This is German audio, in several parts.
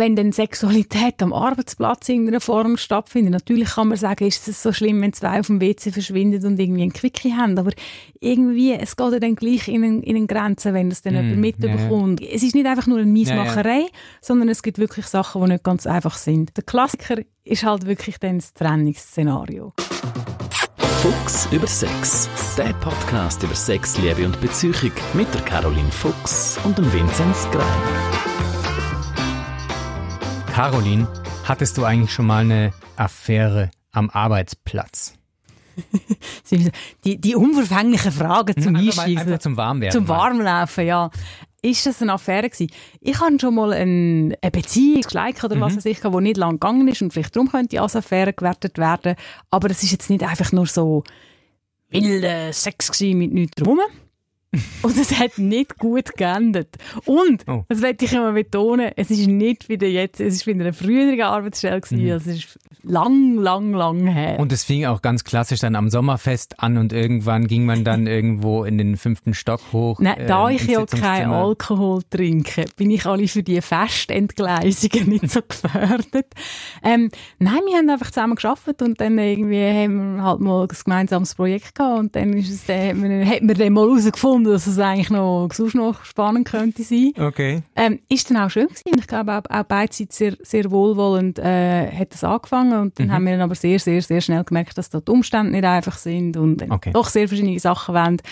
wenn dann Sexualität am Arbeitsplatz in irgendeiner Form stattfindet, natürlich kann man sagen, ist es so schlimm, wenn zwei auf dem WC verschwinden und irgendwie einen Quickie haben, aber irgendwie, es geht ja dann gleich in einen, in einen Grenzen, wenn das dann mm, jemand mitbekommt. Ja, ja. Es ist nicht einfach nur eine Miesmacherei, ja, sondern es gibt wirklich Sachen, die nicht ganz einfach sind. Der Klassiker ist halt wirklich dann das Trennungsszenario. Fuchs über Sex. Der Podcast über Sex, Liebe und Beziehung mit der Caroline Fuchs und dem Vinzenz Greiner. Caroline, hattest du eigentlich schon mal eine Affäre am Arbeitsplatz? die, die unverfänglichen Fragen zum einfach Einschießen. Einfach zum Warmwerden. Zum Warmlaufen, ja. Ist das eine Affäre gewesen? Ich hatte schon mal eine, eine Beziehung, Schleik oder mhm. was weiß ich, die nicht lang gegangen ist und vielleicht darum könnte als Affäre gewertet werden. Aber es ist jetzt nicht einfach nur so wilder Sex mit nichts drum. Und es hat nicht gut geendet. Und, oh. das möchte ich immer betonen, es ist nicht wieder jetzt, es ist wieder eine frühere Arbeitsstelle gewesen, mhm. also es ist lang, lang, lang her. Und es fing auch ganz klassisch dann am Sommerfest an und irgendwann ging man dann irgendwo in den fünften Stock hoch. Nein, da äh, ich ja keinen Alkohol trinke, bin ich alle für die Festentgleisungen nicht so gefördert. Ähm, nein, wir haben einfach zusammen geschafft und dann irgendwie haben wir halt mal ein gemeinsames Projekt gehabt und dann ist es, dann, hat man, hat man mal herausgefunden, gefunden, dass es eigentlich noch, sonst noch spannend könnte sein. Okay. Ähm, ist dann auch schön gewesen. Ich glaube, auch, auch beide Seiten sehr, sehr wohlwollend äh, hat es angefangen und dann mhm. haben wir dann aber sehr, sehr, sehr schnell gemerkt, dass da die Umstände nicht einfach sind und okay. doch sehr verschiedene Sachen wollen.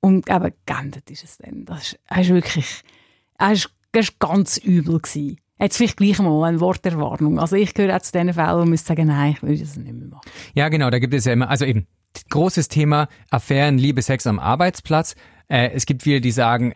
Und eben geendet ist es dann. Das ist, das ist wirklich, das ist, das ist ganz übel gewesen. Jetzt vielleicht gleich mal ein Wort der Warnung. Also ich gehöre auch zu den Fällen, wo man sagen, nein, ich will das nicht mehr machen. Ja, genau, da gibt es ja immer, also eben, großes Thema Affären, Liebe, Sex am Arbeitsplatz. Äh, es gibt viele, die sagen,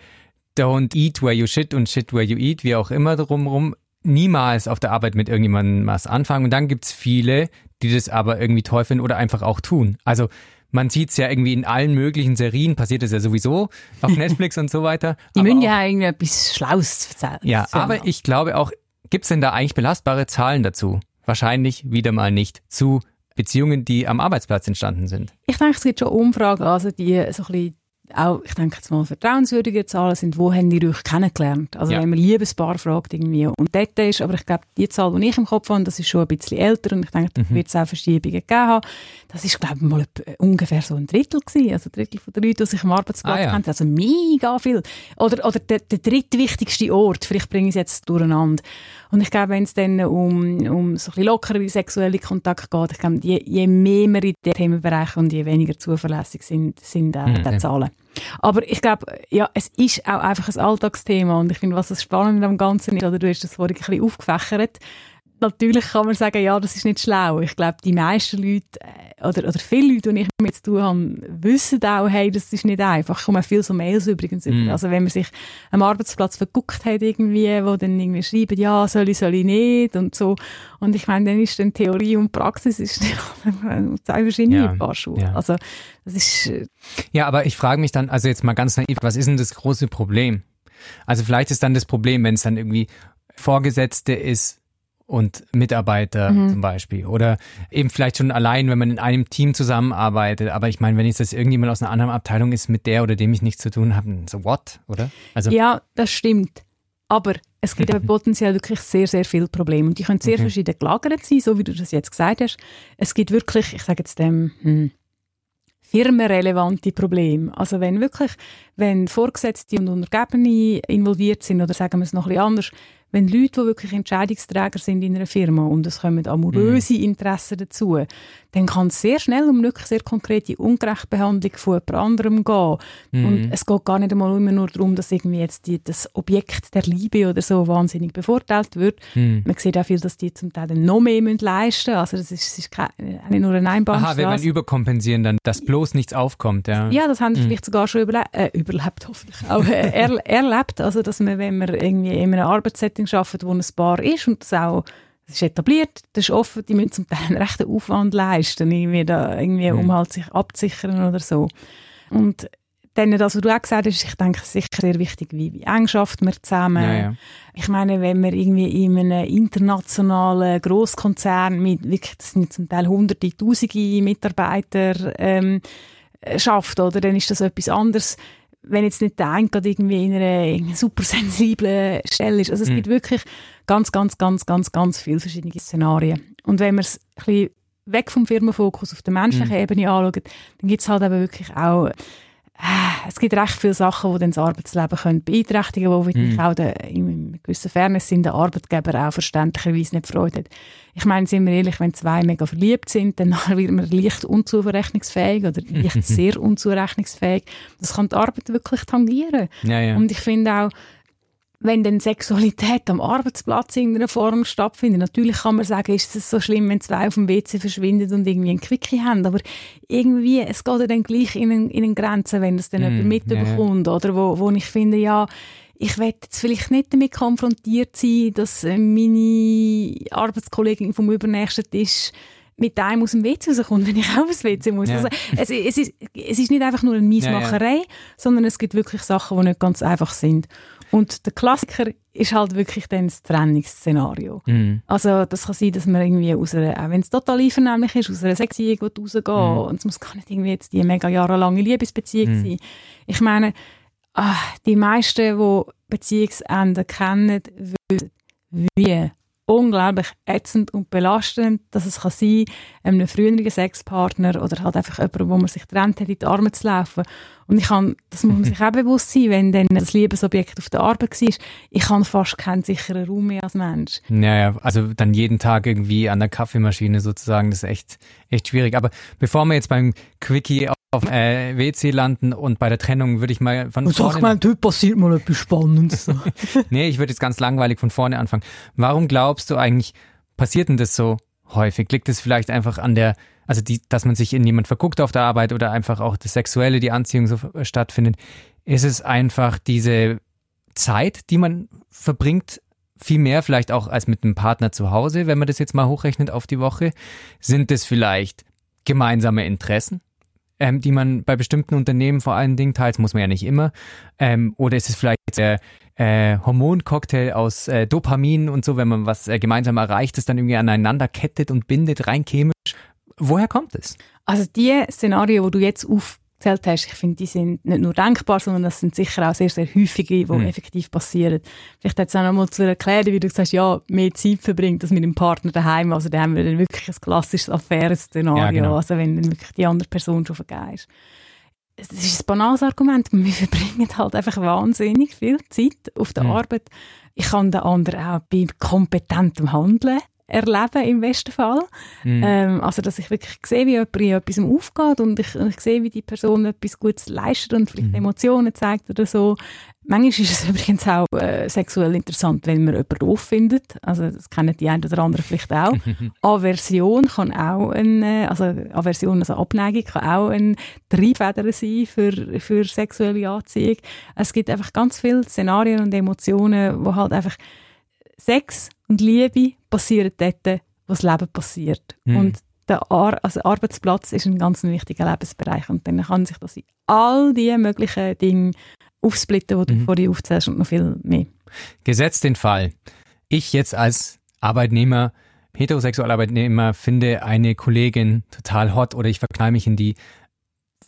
don't eat where you shit und shit where you eat, wie auch immer drumherum. Niemals auf der Arbeit mit irgendjemandem was anfangen. Und dann gibt's viele, die das aber irgendwie toll finden oder einfach auch tun. Also man sieht's ja irgendwie in allen möglichen Serien, passiert es ja sowieso auf Netflix und so weiter. Die müssen ja irgendwie etwas Schlaues erzählen. Ja, aber ich glaube auch, gibt's denn da eigentlich belastbare Zahlen dazu? Wahrscheinlich wieder mal nicht zu Beziehungen, die am Arbeitsplatz entstanden sind. Ich denke, es gibt schon Umfragen, also die so ein bisschen auch, ich denke jetzt mal, vertrauenswürdige Zahlen sind, wo haben die euch kennengelernt? Also ja. wenn man Liebespaar fragt irgendwie und dort ist, aber ich glaube, die Zahl, die ich im Kopf habe, das ist schon ein bisschen älter und ich denke, da mhm. wird es auch Verschiebungen gegeben haben. Das ist, glaube ich, mal ungefähr so ein Drittel gewesen, also ein Drittel von den Leuten, die sich am Arbeitsplatz ah, ja. kennen, also mega viel. Oder, oder der, der drittwichtigste Ort, vielleicht bringe ich es jetzt durcheinander. Und ich glaube, wenn es dann um, um so ein bisschen lockere sexuelle Kontakte geht, ich glaube, je, je mehr wir in den Themenbereichen und je weniger zuverlässig sind, sind äh, mhm. die Zahlen. Aber ich glaube, ja, es ist auch einfach ein Alltagsthema und ich finde, was das Spannende am Ganzen ist, oder du hast das vorhin ein bisschen aufgefächert, natürlich kann man sagen, ja, das ist nicht schlau. Ich glaube, die meisten Leute, äh, oder, oder viele Leute, die ich mit zu tun habe, wissen auch, hey, das ist nicht einfach. Ich komme viel so Mails übrigens mm. Also wenn man sich am Arbeitsplatz verguckt hat irgendwie, wo dann irgendwie schreiben, ja, soll ich, soll ich nicht und so. Und ich meine, dann ist dann Theorie und Praxis ist zwei verschiedene ja, Paar Schuhe. Ja. Also das ist... Äh, ja, aber ich frage mich dann, also jetzt mal ganz naiv, was ist denn das große Problem? Also vielleicht ist dann das Problem, wenn es dann irgendwie Vorgesetzte ist, und Mitarbeiter mhm. zum Beispiel. Oder eben vielleicht schon allein, wenn man in einem Team zusammenarbeitet. Aber ich meine, wenn jetzt das irgendjemand aus einer anderen Abteilung ist, mit der oder dem ich nichts zu tun habe, so what, oder? Also ja, das stimmt. Aber es gibt aber potenziell wirklich sehr, sehr viele Probleme. Und die können sehr okay. verschieden gelagert sein, so wie du das jetzt gesagt hast. Es gibt wirklich, ich sage jetzt dem, hm, firmenrelevante Probleme. Also wenn wirklich, wenn Vorgesetzte und Untergebene involviert sind, oder sagen wir es noch ein bisschen anders, wenn Leute, die wirklich Entscheidungsträger sind in einer Firma und es kommen amoröse mm. Interessen dazu, dann kann es sehr schnell um wirklich sehr konkrete Ungerechtbehandlung von jemand anderem gehen. Mm. Und es geht gar nicht einmal immer nur darum, dass irgendwie jetzt die, das Objekt der Liebe oder so wahnsinnig bevorteilt wird. Mm. Man sieht auch viel, dass die zum Teil noch mehr müssen leisten müssen. Also das ist, das ist kein, nicht nur eine Einbahnstraße. Aha, wenn man überkompensieren, dann, dass bloß nichts aufkommt. Ja, ja das haben sie vielleicht sogar schon überle äh, überlebt, hoffentlich auch äh, er erlebt. Also dass man, wenn man irgendwie in einem Arbeitssetting Setting arbeiten, wo ein Bar ist und das auch das ist etabliert, das ist offen, die müssen zum Teil einen rechten Aufwand leisten, irgendwie, da, irgendwie mhm. um halt sich abzusichern oder so. Und dann das, was du auch gesagt hast, ich denke, es ist sicher sehr wichtig, wie, wie eng schafft man zusammen. Ja, ja. Ich meine, wenn man irgendwie in einem internationalen Grosskonzern mit wirklich, das sind zum Teil hunderte, tausende Mitarbeiter ähm, schafft, oder, dann ist das etwas anderes, wenn jetzt nicht der eine gerade irgendwie in einer super sensiblen Stelle ist. Also es mhm. gibt wirklich ganz, ganz, ganz, ganz, ganz viele verschiedene Szenarien. Und wenn man es ein bisschen weg vom Firmenfokus auf der menschlichen mhm. Ebene anschaut, dann gibt es halt eben wirklich auch es gibt recht viele Sachen, die dann das Arbeitsleben können beeinträchtigen können, wo mhm. auch der, in gewisser Fairness sind der Arbeitgeber auch verständlicherweise nicht Freude hat. Ich meine, sind wir ehrlich, wenn zwei mega verliebt sind, dann wird man leicht unzurechnungsfähig oder leicht sehr unzurechnungsfähig. Das kann die Arbeit wirklich tangieren. Ja, ja. Und ich finde auch, wenn dann Sexualität am Arbeitsplatz in irgendeiner Form stattfindet. Natürlich kann man sagen, ist es so schlimm, wenn zwei auf dem WC verschwinden und irgendwie ein Quickie haben, aber irgendwie, es geht ja dann gleich in, einen, in eine Grenze, wenn es dann mm, jemand mitbekommt, ja. oder wo, wo ich finde, ja, ich werde jetzt vielleicht nicht damit konfrontiert sein, dass äh, meine Arbeitskollegin vom übernächsten Tisch mit einem aus dem WC rauskommt, wenn ich auch aufs WC muss. Ja. Also, es, es, ist, es ist nicht einfach nur eine Miesmacherei, ja, ja. sondern es gibt wirklich Sachen, die nicht ganz einfach sind. Und der Klassiker ist halt wirklich dann das Trennungsszenario. Mhm. Also das kann sein, dass man irgendwie aus einer, auch wenn es total einvernehmlich ist, aus einer Sexbeziehung rausgehen mhm. und es muss gar nicht irgendwie jetzt die mega jahrelange Liebesbeziehung mhm. sein. Ich meine, ach, die meisten, die Beziehungsenden kennen, wissen, wie unglaublich ätzend und belastend, dass es kann sein einem früheren Sexpartner oder halt einfach jemand, wo man sich trennt hat, in die Arme zu laufen. Und ich kann, das muss man sich auch bewusst sein, wenn dann das Liebesobjekt auf der Arbeit war, ich kann fast keinen sicheren Raum mehr als Mensch. Ja, ja, also dann jeden Tag irgendwie an der Kaffeemaschine sozusagen, das ist echt, echt schwierig. Aber bevor wir jetzt beim Quickie auf äh, WC landen und bei der Trennung würde ich mal von und vorne... Sag mal, heute passiert mal etwas Spannendes. nee, ich würde jetzt ganz langweilig von vorne anfangen. Warum glaubst du eigentlich, passiert denn das so häufig? Liegt es vielleicht einfach an der, also die, dass man sich in jemand verguckt auf der Arbeit oder einfach auch das Sexuelle, die Anziehung so stattfindet? Ist es einfach diese Zeit, die man verbringt viel mehr vielleicht auch als mit einem Partner zu Hause, wenn man das jetzt mal hochrechnet auf die Woche? Sind es vielleicht gemeinsame Interessen? Ähm, die man bei bestimmten Unternehmen vor allen Dingen teilt, muss man ja nicht immer. Ähm, oder ist es vielleicht der äh, Hormoncocktail aus äh, Dopamin und so, wenn man was äh, gemeinsam erreicht, das dann irgendwie aneinander kettet und bindet, rein chemisch. Woher kommt es? Also die Szenarien, wo du jetzt auf erzählt hast, ich finde, die sind nicht nur denkbar, sondern das sind sicher auch sehr, sehr häufige, die mhm. effektiv passieren. Vielleicht jetzt auch noch mal zu erklären, wie du sagst, ja, mehr Zeit verbringt als mit dem Partner daheim. Also da haben wir dann wirklich ein klassisches Affäre-Szenario, ja, genau. also wenn dann wirklich die andere Person schon vergeben ist. Es ist ein banales Argument, wir verbringen halt einfach wahnsinnig viel Zeit auf der mhm. Arbeit. Ich kann den anderen auch bei kompetentem Handeln erleben im besten Fall. Mhm. Ähm, also, dass ich wirklich sehe, wie jemand in etwas aufgeht und ich, ich sehe, wie die Person etwas Gutes leistet und vielleicht mhm. Emotionen zeigt oder so. Manchmal ist es übrigens auch äh, sexuell interessant, wenn man jemanden doof findet. Also, das kennen die einen oder anderen vielleicht auch. Aversion kann auch eine, also Aversion, also Abneigung kann auch ein Triebfeder sein für, für sexuelle Anziehung. Es gibt einfach ganz viele Szenarien und Emotionen, wo halt einfach Sex und Liebe passieren dort, wo das Leben passiert. Mhm. Und der Ar also Arbeitsplatz ist ein ganz wichtiger Lebensbereich und dann kann sich das in all die möglichen Dinge aufsplitten, die du mhm. vorhin aufzählst und noch viel mehr. Gesetzt den Fall, ich jetzt als Arbeitnehmer, heterosexueller Arbeitnehmer, finde eine Kollegin total hot oder ich verknall mich in die.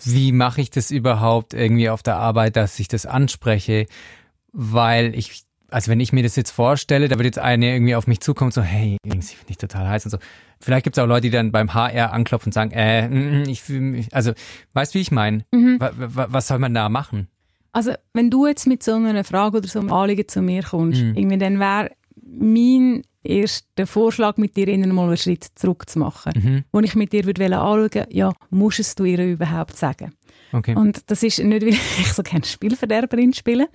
Wie mache ich das überhaupt irgendwie auf der Arbeit, dass ich das anspreche? Weil ich also wenn ich mir das jetzt vorstelle, da wird jetzt eine irgendwie auf mich zukommen, so, hey, ich finde dich total heiß und so. Vielleicht gibt es auch Leute, die dann beim HR anklopfen und sagen, äh, mm, mm, ich fühle mich, also, weißt du, wie ich meine? Mhm. Was soll man da machen? Also, wenn du jetzt mit so einer Frage oder so einem Anliegen zu mir kommst, mhm. irgendwie, dann wäre mein erster Vorschlag, mit dir mal einen Schritt zurück zu machen. Mhm. Wo ich mit dir würde anschauen, ja, musst es du ihr überhaupt sagen? Okay. Und das ist nicht, weil ich so gerne Spielverderberin spiele,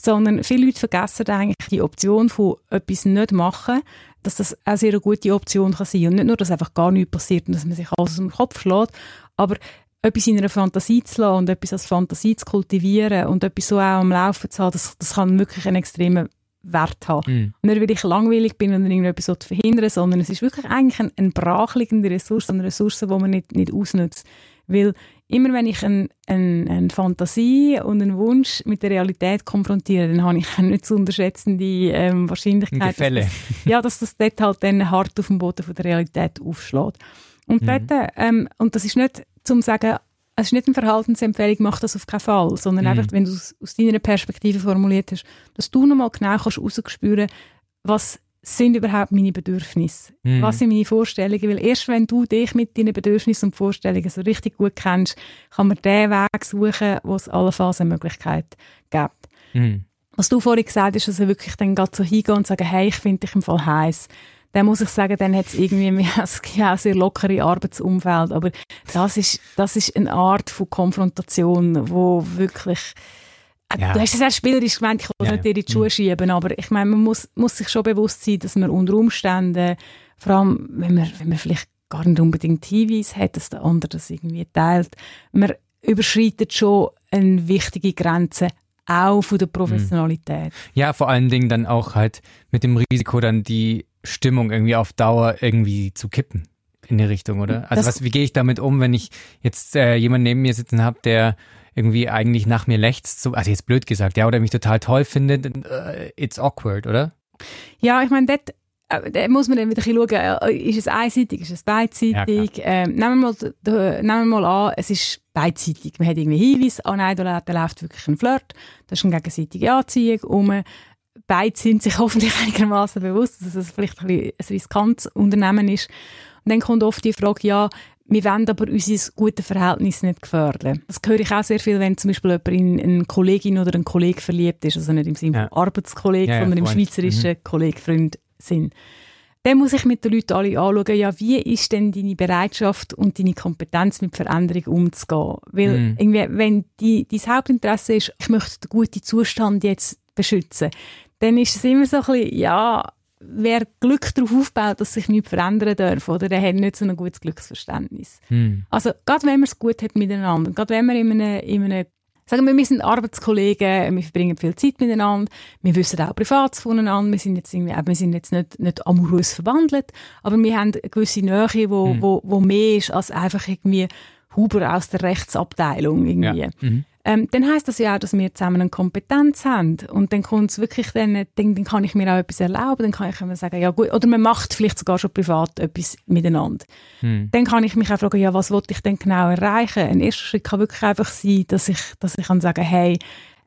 sondern viele Leute vergessen eigentlich die Option von etwas nicht machen, dass das auch sehr eine gute Option kann sein. Und nicht nur, dass einfach gar nichts passiert und dass man sich alles aus dem Kopf schlägt, aber etwas in einer Fantasie zu lassen und etwas als Fantasie zu kultivieren und etwas so auch am Laufen zu haben, das, das kann wirklich einen extremen Wert haben. Mm. Nicht, weil ich langweilig bin und irgendetwas zu verhindern, sondern es ist wirklich eigentlich eine, eine brachliegende Ressource, eine Ressource, die man nicht, nicht ausnutzt. Weil immer wenn ich eine ein, ein Fantasie und einen Wunsch mit der Realität konfrontiere, dann habe ich eine nicht zu unterschätzende ähm, Wahrscheinlichkeit. Dass das, ja, dass das dort halt dann hart auf dem Boden von der Realität aufschlägt. Und, mhm. dort, ähm, und das ist nicht zum sagen, es ist nicht eine Verhaltensempfehlung, mach das auf keinen Fall, sondern Mhm. einfach, wenn du es aus deiner Perspektive formuliert hast, dass du nochmal genau kannst rausspüren, was sind überhaupt meine Bedürfnisse? Mhm. Was sind meine Vorstellungen? Weil erst wenn du dich mit deinen Bedürfnissen und Vorstellungen so richtig gut kennst, kann man den Weg suchen, wo es allenfalls eine Möglichkeit gibt. Mhm. Was du vorhin gesagt hast, dass er wirklich dann gerade so hingehen und sagen, hey, ich finde dich im Fall heiß. Dann muss ich sagen, dann hat es irgendwie ja auch sehr lockere Arbeitsumfeld, aber das ist, das ist eine Art von Konfrontation, wo wirklich, Ja. du hast es sehr spielerisch gemeint, ich will Ja, nicht dir in die Schuhe schieben, aber ich meine, man muss, muss sich schon bewusst sein, dass man unter Umständen, vor allem, wenn man, wenn man vielleicht gar nicht unbedingt Hinweis hat, dass der andere das irgendwie teilt, man überschreitet schon eine wichtige Grenze, auch von der Professionalität. Ja, vor allen Dingen dann auch halt mit dem Risiko, dann die Stimmung irgendwie auf Dauer irgendwie zu kippen in die Richtung, oder? Also Das- was, wie gehe ich damit um, wenn ich jetzt äh, jemanden neben mir sitzen habe, der irgendwie eigentlich nach mir lechzt, so, also jetzt blöd gesagt, ja, oder mich total toll findet, äh, it's awkward, oder? Ja, ich meine, dort, äh, dort muss man dann wieder ein schauen, äh, ist es einseitig, ist es beidseitig? ähm, nehmen, wir mal, nehmen wir mal an, es ist beidseitig. Man hat irgendwie Hinweis, ah nein, da, da läuft wirklich ein Flirt, da ist eine gegenseitige Anziehung um. Beide sind sich hoffentlich einigermaßen bewusst, dass es vielleicht ein, ein riskantes Unternehmen ist. Und dann kommt oft die Frage, ja, wir wollen aber unser gutes Verhältnis nicht gefährden. Das höre ich auch sehr viel, wenn zum Beispiel jemand in eine Kollegin oder einen Kollegen verliebt ist, also nicht im Sinne Ja. von Arbeitskollege, Ja, ja, sondern im Freund. Mhm. schweizerischen Kollege, Freund, Sinn. Dann muss ich mit den Leuten alle anschauen, ja, wie ist denn deine Bereitschaft und deine Kompetenz mit Veränderung umzugehen? Weil Mhm. irgendwie, wenn die, dein Hauptinteresse ist, ich möchte den guten Zustand jetzt beschützen, dann ist es immer so ein bisschen, ja, wer Glück darauf aufbaut, dass sich nichts verändern darf, oder der hat nicht so ein gutes Glücksverständnis. Hm. Also, gerade wenn man es gut hat miteinander, gerade wenn wir in einem, in einem sagen wir, wir sind Arbeitskollegen, wir verbringen viel Zeit miteinander, wir wissen auch privat voneinander, wir sind jetzt, irgendwie, wir sind jetzt nicht, nicht amorös verwandelt, aber wir haben eine gewisse Nähe, wo, Mhm. wo, wo mehr ist als einfach irgendwie Huber aus der Rechtsabteilung irgendwie. Ja. Mhm. Ähm, dann heisst das ja auch, dass wir zusammen eine Kompetenz haben. Und dann kommt es wirklich, dann, dann, dann kann ich mir auch etwas erlauben, dann kann ich immer sagen, ja gut, oder man macht vielleicht sogar schon privat etwas miteinander. Hm. Dann kann ich mich auch fragen, ja, was wollte ich denn genau erreichen? Ein erster Schritt kann wirklich einfach sein, dass ich, dass ich kann sagen, hey,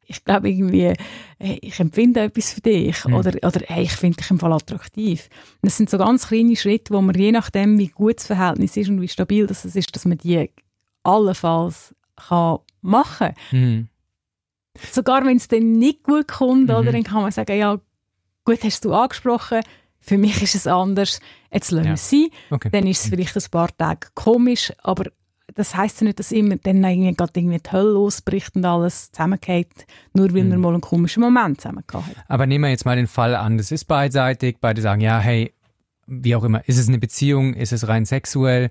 ich glaube irgendwie, hey, ich empfinde etwas für dich oder, oder hey, ich finde dich im Fall attraktiv. Und das sind so ganz kleine Schritte, wo man je nachdem, wie gut das Verhältnis ist und wie stabil das ist, dass man die allenfalls kann machen Hm. Sogar wenn es dann nicht gut kommt, Mhm. oder, dann kann man sagen, ja, gut, hast du angesprochen, für mich ist es anders, jetzt lassen wir Ja. es sein. Okay. Dann ist es vielleicht ein paar Tage komisch, aber das heisst ja nicht, dass immer dann irgendwie, gerade irgendwie die Hölle losbricht und alles zusammengeht, nur weil man mal einen komischen Moment zusammen gehabt hat. Aber nehmen wir jetzt mal den Fall an, das ist beidseitig, beide sagen, ja, hey, wie auch immer, ist es eine Beziehung, ist es rein sexuell?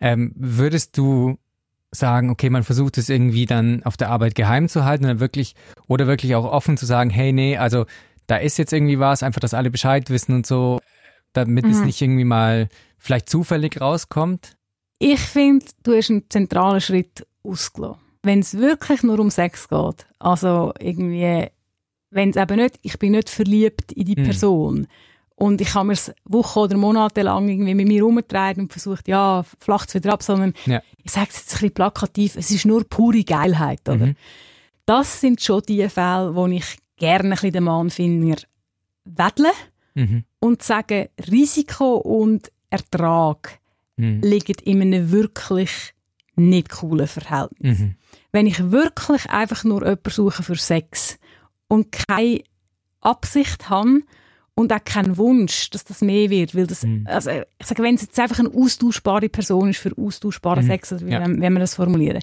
Ähm, würdest du sagen, okay, man versucht es irgendwie dann auf der Arbeit geheim zu halten oder wirklich, oder wirklich auch offen zu sagen, hey, nee, also da ist jetzt irgendwie was, einfach, dass alle Bescheid wissen und so, damit es Mhm. nicht irgendwie mal vielleicht zufällig rauskommt? Ich finde, du hast einen zentralen Schritt ausgelassen. Wenn es wirklich nur um Sex geht, also irgendwie, wenn es eben nicht, ich bin nicht verliebt in die Mhm. Person und ich habe mir es Wochen oder Monate lang irgendwie mit mir rumgetragen und versucht, ja, flacht es wieder ab, sondern Ja. ich sage es jetzt ein bisschen plakativ, es ist nur pure Geilheit, oder? Mhm. Das sind schon die Fälle, wo ich gerne ein bisschen den Mannfinger wedle Mhm. und sage, Risiko und Ertrag Mhm. liegen in einem wirklich nicht coolen Verhältnis. Mhm. Wenn ich wirklich einfach nur jemanden suche für Sex und keine Absicht habe und auch keinen Wunsch, dass das mehr wird, weil das, Mhm. also ich sage, wenn es jetzt einfach eine austauschbare Person ist für austauschbaren Mhm. Sex, also wie Ja. wenn, wenn wir das formulieren,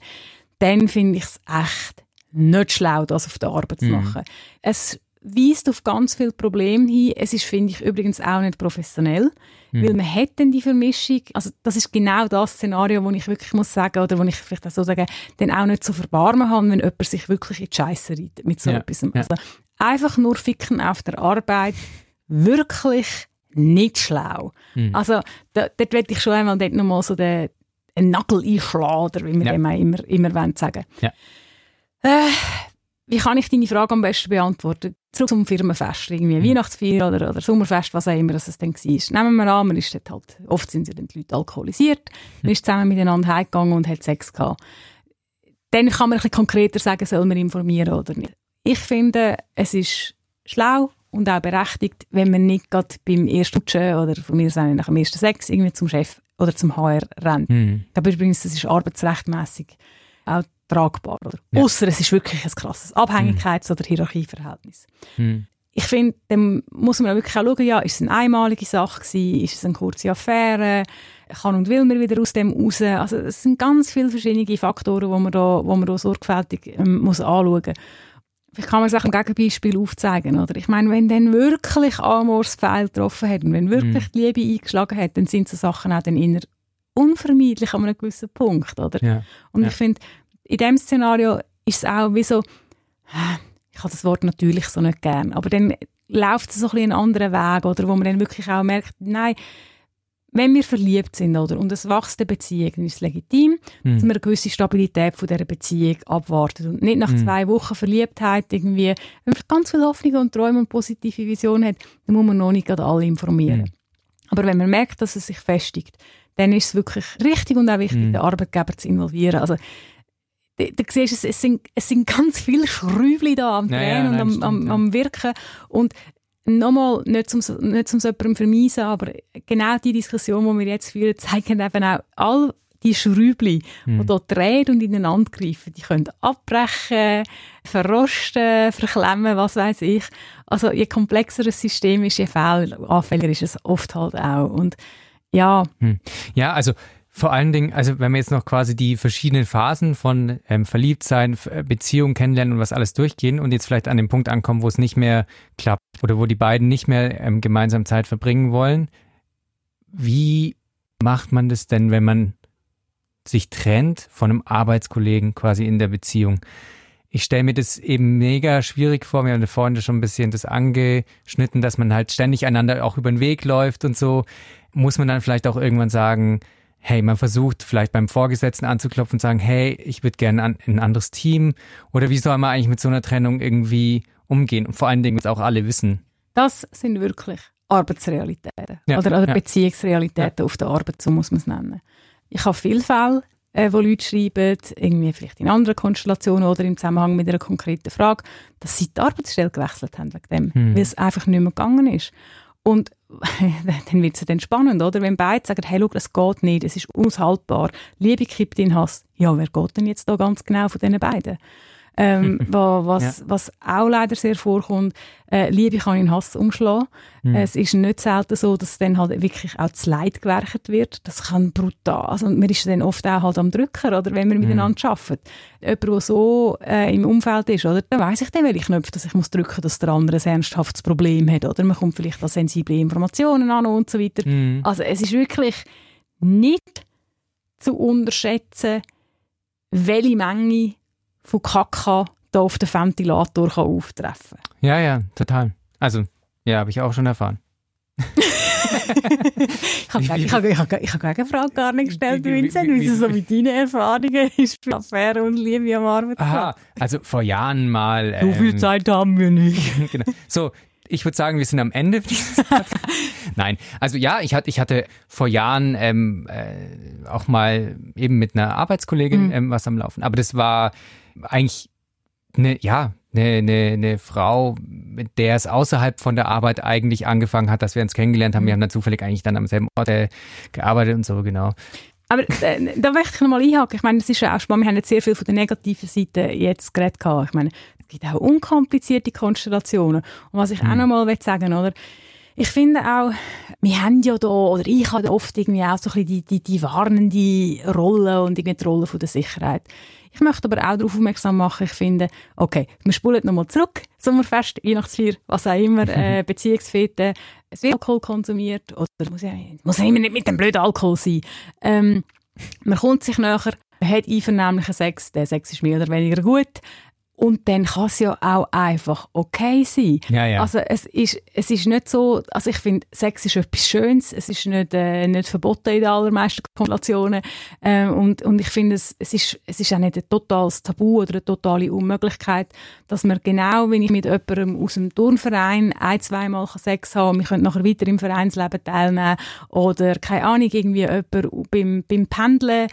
dann finde ich es echt nicht schlau, das auf der Arbeit zu Mhm. machen. Es weist auf ganz viele Probleme hin. Es ist, finde ich, übrigens auch nicht professionell, Mhm. weil man hat dann die Vermischung, also das ist genau das Szenario, wo ich wirklich muss sagen, oder wo ich vielleicht auch so sagen, dann auch nicht so verbarmen habe, wenn jemand sich wirklich in die Scheisse reitet mit so Ja, etwas. ja. Also einfach nur ficken auf der Arbeit, wirklich nicht schlau. Mhm. Also da, dort werde ich schon einmal dort nochmal so den, einen Nagel einschlagen, oder wie wir Ja. immer, immer wollen sagen. Ja. Äh, wie kann ich deine Frage am besten beantworten? Zurück zum Firmenfest, irgendwie Mhm. Weihnachtsfeier oder, oder Sommerfest, was auch immer das es dann war. Nehmen wir an, man ist dort halt, oft sind ja dann die Leute alkoholisiert, man ist zusammen miteinander heimgegangen und hat Sex gehabt. dann kann man ein bisschen konkreter sagen, soll man informieren oder nicht. Ich finde, es ist schlau und auch berechtigt, wenn man nicht gerade beim ersten Rutschen oder von mir sagen nach dem ersten Sex irgendwie zum Chef oder zum HR rennt. Hm. Ich glaube übrigens, das ist arbeitsrechtmäßig auch tragbar. Oder? Ja. Ausser es ist wirklich ein krasses Abhängigkeits- oder Hierarchieverhältnis. Hm. Ich finde, dann muss man auch wirklich auch schauen, ja, ist es eine einmalige Sache gewesen, ist es eine kurze Affäre, kann und will man wieder aus dem raus. Also es sind ganz viele verschiedene Faktoren, die man da, wo man da sorgfältig ähm, muss anschauen muss. Vielleicht kann man es auch ein Gegenbeispiel aufzeigen. Oder? Ich meine, wenn dann wirklich Amors Pfeil getroffen hat und wenn wirklich die Liebe eingeschlagen hat, dann sind so Sachen auch dann inner unvermeidlich an einem gewissen Punkt. Oder? Ja. Und Ja. ich finde, in dem Szenario ist es auch wie so, ich habe das Wort natürlich so nicht gern, aber dann läuft es so ein bisschen einen anderen Weg, oder, wo man dann wirklich auch merkt, nein, wenn wir verliebt sind, oder, und es wächst eine Beziehung, dann ist es legitim, dass man eine gewisse Stabilität von dieser Beziehung abwartet und nicht nach Mhm. zwei Wochen Verliebtheit irgendwie, wenn man ganz viele Hoffnungen und Träume und positive Visionen hat, dann muss man noch nicht gerade alle informieren. Mhm. Aber wenn man merkt, dass es sich festigt, dann ist es wirklich richtig und auch wichtig, den Arbeitgeber zu involvieren. Also, da, da siehst du, es, es, sind, es sind ganz viele Schrübli da am Ja, ja, Drehen und am, am, ja. am Wirken. Und nochmal, nicht zum, nicht zum jemandem vermeisen, aber genau die Diskussion, die wir jetzt führen, zeigen eben auch all die Schrübli, Hm. die hier drehen und ineinander greifen, die können abbrechen, verrosten, verklemmen, was weiß ich. Also je komplexer ein System ist, je fehl- anfälliger ist es oft halt auch. Und ja, Ja, also vor allen Dingen, also wenn wir jetzt noch quasi die verschiedenen Phasen von ähm, Verliebtsein, äh, Beziehung kennenlernen und was alles durchgehen und jetzt vielleicht an den Punkt ankommen, wo es nicht mehr klappt oder wo die beiden nicht mehr ähm, gemeinsam Zeit verbringen wollen, wie macht man das denn, wenn man sich trennt von einem Arbeitskollegen quasi in der Beziehung? Ich stelle mir das eben mega schwierig vor. Wir haben vorhin schon ein bisschen das angeschnitten, dass man halt ständig einander auch über den Weg läuft und so. Muss man dann vielleicht auch irgendwann sagen, hey, man versucht vielleicht beim Vorgesetzten anzuklopfen und sagen, hey, ich würde gerne an, in ein anderes Team. Oder wie soll man eigentlich mit so einer Trennung irgendwie umgehen? Und vor allen Dingen, dass auch alle wissen. das sind wirklich Arbeitsrealitäten Ja, oder, oder ja. Beziehungsrealitäten auf der Arbeit, so muss man es nennen. Ich habe viele Fälle, äh, wo Leute schreiben, irgendwie vielleicht in anderen Konstellationen oder im Zusammenhang mit einer konkreten Frage, dass sie die Arbeitsstelle gewechselt haben wegen dem, Hm. weil es einfach nicht mehr gegangen ist. Und dann wird es dann spannend, oder? Wenn beide sagen, hey, schau, das geht nicht, es ist unaushaltbar, Liebe kippt in Hass. Ja, wer geht denn jetzt da ganz genau von diesen beiden? Ähm, wa- was, was auch leider sehr vorkommt, äh, Liebe kann in Hass umschlagen. Es ist nicht selten so, dass dann halt wirklich auch das Leid gewerkt wird. Das kann brutal. Also man ist dann oft auch halt am Drücker, oder wenn man miteinander arbeitet. Jemand, der so äh, im Umfeld ist, oder, dann weiss ich dann, welche Knöpfe dass ich muss drücken, dass der andere ein ernsthaftes Problem hat, oder man kommt vielleicht an sensible Informationen an und so weiter. Mhm. Also es ist wirklich nicht zu unterschätzen, welche Menge von Kaka da auf den Ventilator kann auftreffen Ja, ja, total. Also, ja, habe ich auch schon erfahren. Ich habe ich hab, ich hab, ich hab Gegenfrage gar nicht gestellt, Vincent, wie- es so mit deinen Erfahrungen ist für Affäre und Liebe am Aha, Arbeitsplatz. also vor Jahren mal. So viel ähm, Zeit haben wir nicht. genau. So, ich würde sagen, wir sind am Ende dieses. Nein, also ja, ich hatte, ich hatte vor Jahren ähm, äh, auch mal eben mit einer Arbeitskollegin Mhm. ähm, was am Laufen. Aber das war eigentlich eine, ja, eine, eine, eine Frau, mit der es außerhalb von der Arbeit eigentlich angefangen hat, dass wir uns kennengelernt haben. Wir haben dann zufällig eigentlich dann am selben Ort äh, gearbeitet und so, genau. Aber äh, da möchte ich noch mal einhaken. Ich meine, es ist ja auch spannend, wir haben jetzt sehr viel von der negativen Seite jetzt geredet. gehabt. Ich meine, es gibt auch unkomplizierte Konstellationen. Und was ich auch noch mal will sagen oder? Ich finde auch, wir haben ja da, oder ich habe oft irgendwie auch so ein bisschen die, die, die warnende Rolle und irgendwie die Rolle von der Sicherheit. Ich möchte aber auch darauf aufmerksam machen, ich finde, okay, wir spulen nochmal zurück, Sommerfest, Weihnachtsfeier, was auch immer, äh, Beziehungsfete, es wird Alkohol konsumiert, oder muss ja, muss ja immer nicht mit dem blöden Alkohol sein. Ähm, man kommt sich näher, man hat einvernehmlichen Sex, der Sex ist mehr oder weniger gut. Und dann kann es ja auch einfach okay sein. Ja, ja. Also es ist, es ist nicht so, also ich finde, Sex ist etwas Schönes, es ist nicht, äh, nicht verboten in den allermeisten Konstellationen. Ähm, und, und ich finde, es, es, ist, es ist auch nicht ein totales Tabu oder eine totale Unmöglichkeit, dass man genau, wenn ich mit jemandem aus dem Turnverein ein, zweimal Sex haben, wir können nachher weiter im Vereinsleben teilnehmen oder, keine Ahnung, irgendwie jemand beim, beim Pendeln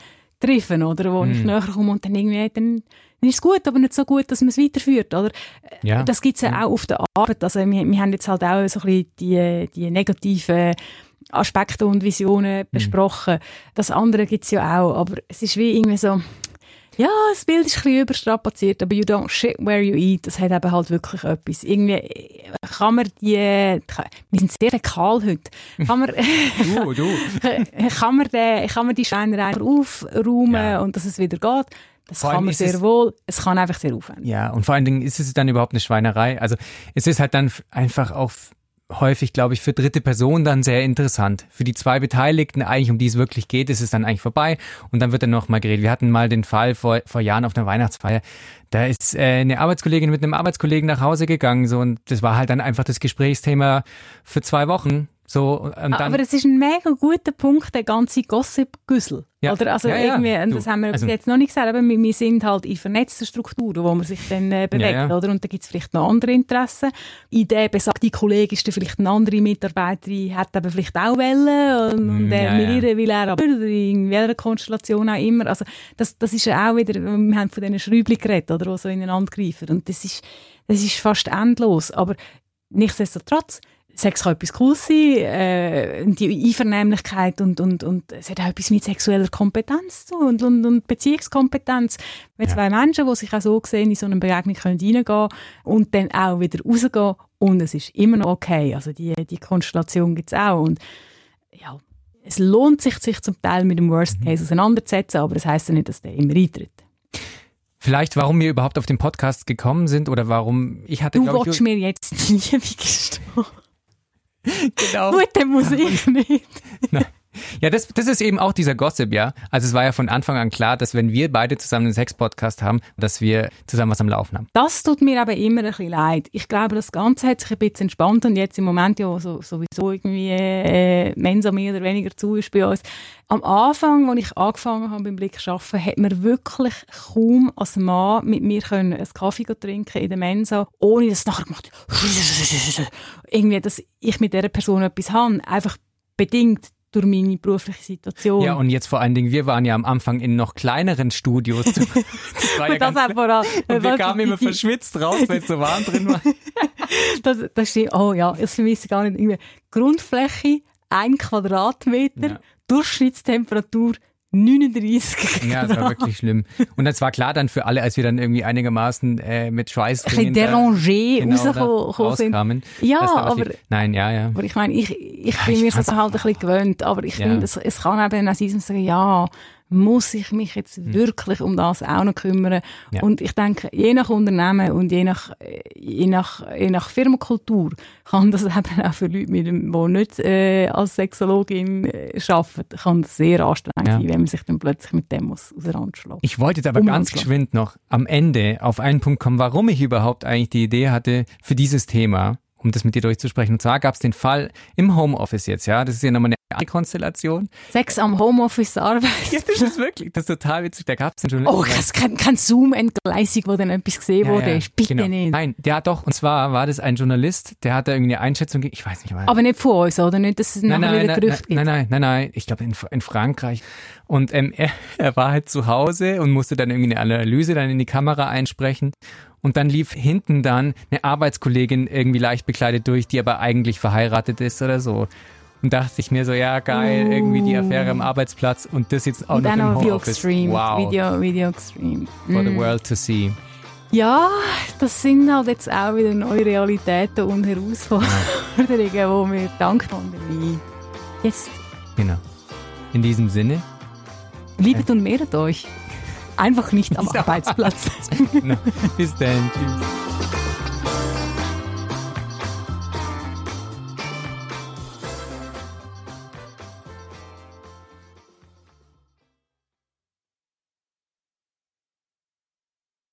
treffen, oder? Wo ich Mhm. näher komme und dann irgendwie, dann dann ist es gut, aber nicht so gut, dass man es weiterführt, oder? Ja. Das gibt's ja auch auf der Arbeit. Also wir, wir haben jetzt halt auch so ein bisschen die, die negativen Aspekte und. Visionen besprochen. Das andere gibt's ja auch, aber es ist wie irgendwie so, ja, das Bild ist ein bisschen überstrapaziert, aber you don't shit where you eat, das hat eben halt wirklich etwas. Irgendwie kann man die, wir sind sehr fäkal heute, kann man, Du, du. kann man, den, kann man die Schweinerei aufräumen Ja. und dass es wieder geht. Das Vor kann man sehr es- wohl. Es kann einfach sehr aufwendig. Ja, und vor allen Dingen ist es dann überhaupt eine Schweinerei. Also es ist halt dann einfach auch häufig, glaube ich, für dritte Personen dann sehr interessant. Für die zwei Beteiligten, eigentlich um die es wirklich geht, ist es dann eigentlich vorbei und dann wird dann noch mal geredet. Wir hatten mal den Fall vor, vor Jahren auf einer Weihnachtsfeier, da ist äh, eine Arbeitskollegin mit einem Arbeitskollegen nach Hause gegangen so und das war halt dann einfach das Gesprächsthema für zwei Wochen. So und dann Aber es ist ein mega guter Punkt, der ganze Gossip-Güssel. Ja. Oder? Also Ja, ja. irgendwie, und Du, das haben wir also- jetzt noch nicht gesagt, aber wir, wir sind halt in vernetzten Strukturen, wo man sich dann äh, bewegt, Ja, ja. oder? Und da gibt es vielleicht noch andere Interessen. In der besagte Kollege ist dann vielleicht eine andere Mitarbeiterin, hat aber vielleicht auch Wellen und, und Mm, äh, ja, mit ja. ihr will er aber oder in welcher Konstellation auch immer. Also das, das ist ja auch wieder, wir haben von diesen Schräubchen geredet, oder, die so ineinander greifen. Und das ist, das ist fast endlos. Aber nichtsdestotrotz, Sex kann etwas Cooles sein, äh, die Einvernehmlichkeit und, und, und es hat auch etwas mit sexueller Kompetenz zu tun und, und, und Beziehungskompetenz. Wenn Ja. zwei Menschen, die sich auch so sehen, in so eine Begegnung können reingehen und dann auch wieder rausgehen und es ist immer noch okay. Also die, die Konstellation gibt es auch und ja, es lohnt sich, sich zum Teil mit dem Worst Mhm. Case auseinanderzusetzen, aber das heisst ja nicht, dass der immer eintritt. vielleicht, warum wir überhaupt auf den Podcast gekommen sind oder warum ich hatte, Du ich, mir jetzt die Liebe gestehen. Genau. Gut, dann muss ich nicht. Ja, das, das ist eben auch dieser Gossip, ja. Also es war ja von Anfang an klar, dass wenn wir beide zusammen einen Sex-Podcast haben, dass wir zusammen was am Laufen haben. Das tut mir aber immer ein bisschen leid. Ich glaube, das Ganze hat sich ein bisschen entspannt und jetzt im Moment ja so, sowieso irgendwie äh, Mensa mehr oder weniger zu ist bei uns. Am Anfang, als ich angefangen habe beim Blick arbeiten, hat man wirklich kaum als Mann mit mir können einen Kaffee trinken in der Mensa, ohne dass es nachher gemacht irgendwie, dass ich mit dieser Person etwas habe, einfach bedingt durch meine berufliche Situation. Ja, und jetzt vor allen Dingen, wir waren ja am Anfang in noch kleineren Studios. Das war ja das ganz, hat vor allem, und wir kamen immer verschwitzt raus, weil es so warm drin war. Das, das stimmt. Oh ja, das vermisse ich gar nicht. Irgendwie Grundfläche, ein Quadratmeter, Ja. Durchschnittstemperatur 39 Ja, das war wirklich schlimm. Und das war klar dann für alle, als wir dann irgendwie einigermaßen äh, mit da dérangé genau rauskamen. Ja, aber- lief. Nein, ja, ja. Aber ich meine, ich, ich Ja, bin ich mir das halt ein bisschen gewöhnt, aber ich Ja. finde, es, es kann eben auch sein, dass man sagen, ja, muss ich mich jetzt wirklich um das auch noch kümmern? Ja. Und ich denke, je nach Unternehmen und je nach, je nach, je nach Firmenkultur kann das eben auch für Leute, mit dem, die nicht äh, als Sexologin äh, arbeiten, kann das sehr anstrengend Ja. sein, wenn man sich dann plötzlich mit dem muss auseinanderschlagen Ich wollte jetzt aber Um ganz geschwind noch am Ende auf einen Punkt kommen, warum ich überhaupt eigentlich die Idee hatte für dieses Thema, um das mit dir durchzusprechen. Und zwar gab es den Fall im Homeoffice jetzt, ja. Das ist ja nochmal eine andere Konstellation. Sex am Homeoffice arbeiten. Ja, das ist wirklich, das ist total witzig. Da gab es den Oh, das kein, kein Zoom-Entgleisung, wo dann etwas gesehen wurde. Bitte genau. nicht. Nein, ja doch. Und zwar war das ein Journalist, der hatte irgendwie eine Einschätzung, gegeben, ich weiß nicht mal. Aber nicht von uns, oder? Nicht, dass es Nein, nachher nein, wieder nein, Gerüchte gibt. nein, nein, nein, nein, ich glaube in, in Frankreich. Und ähm, er, er war halt zu Hause und musste dann irgendwie eine Analyse dann in die Kamera einsprechen. Und dann lief hinten dann eine Arbeitskollegin irgendwie leicht bekleidet durch, die aber eigentlich verheiratet ist oder so. Und dachte ich mir so, ja geil, irgendwie die Affäre am Arbeitsplatz und das jetzt auch Und noch dann im Video Homeoffice. Extreme. Wow, Video, Video Extreme. for the Mm. world to see. Ja, das sind halt jetzt auch wieder neue Realitäten und Herausforderungen, die wir dank Pandemie jetzt Genau. In diesem Sinne, liebet und mehret euch. Einfach nicht am. Arbeitsplatz. bis dann. Tschüss.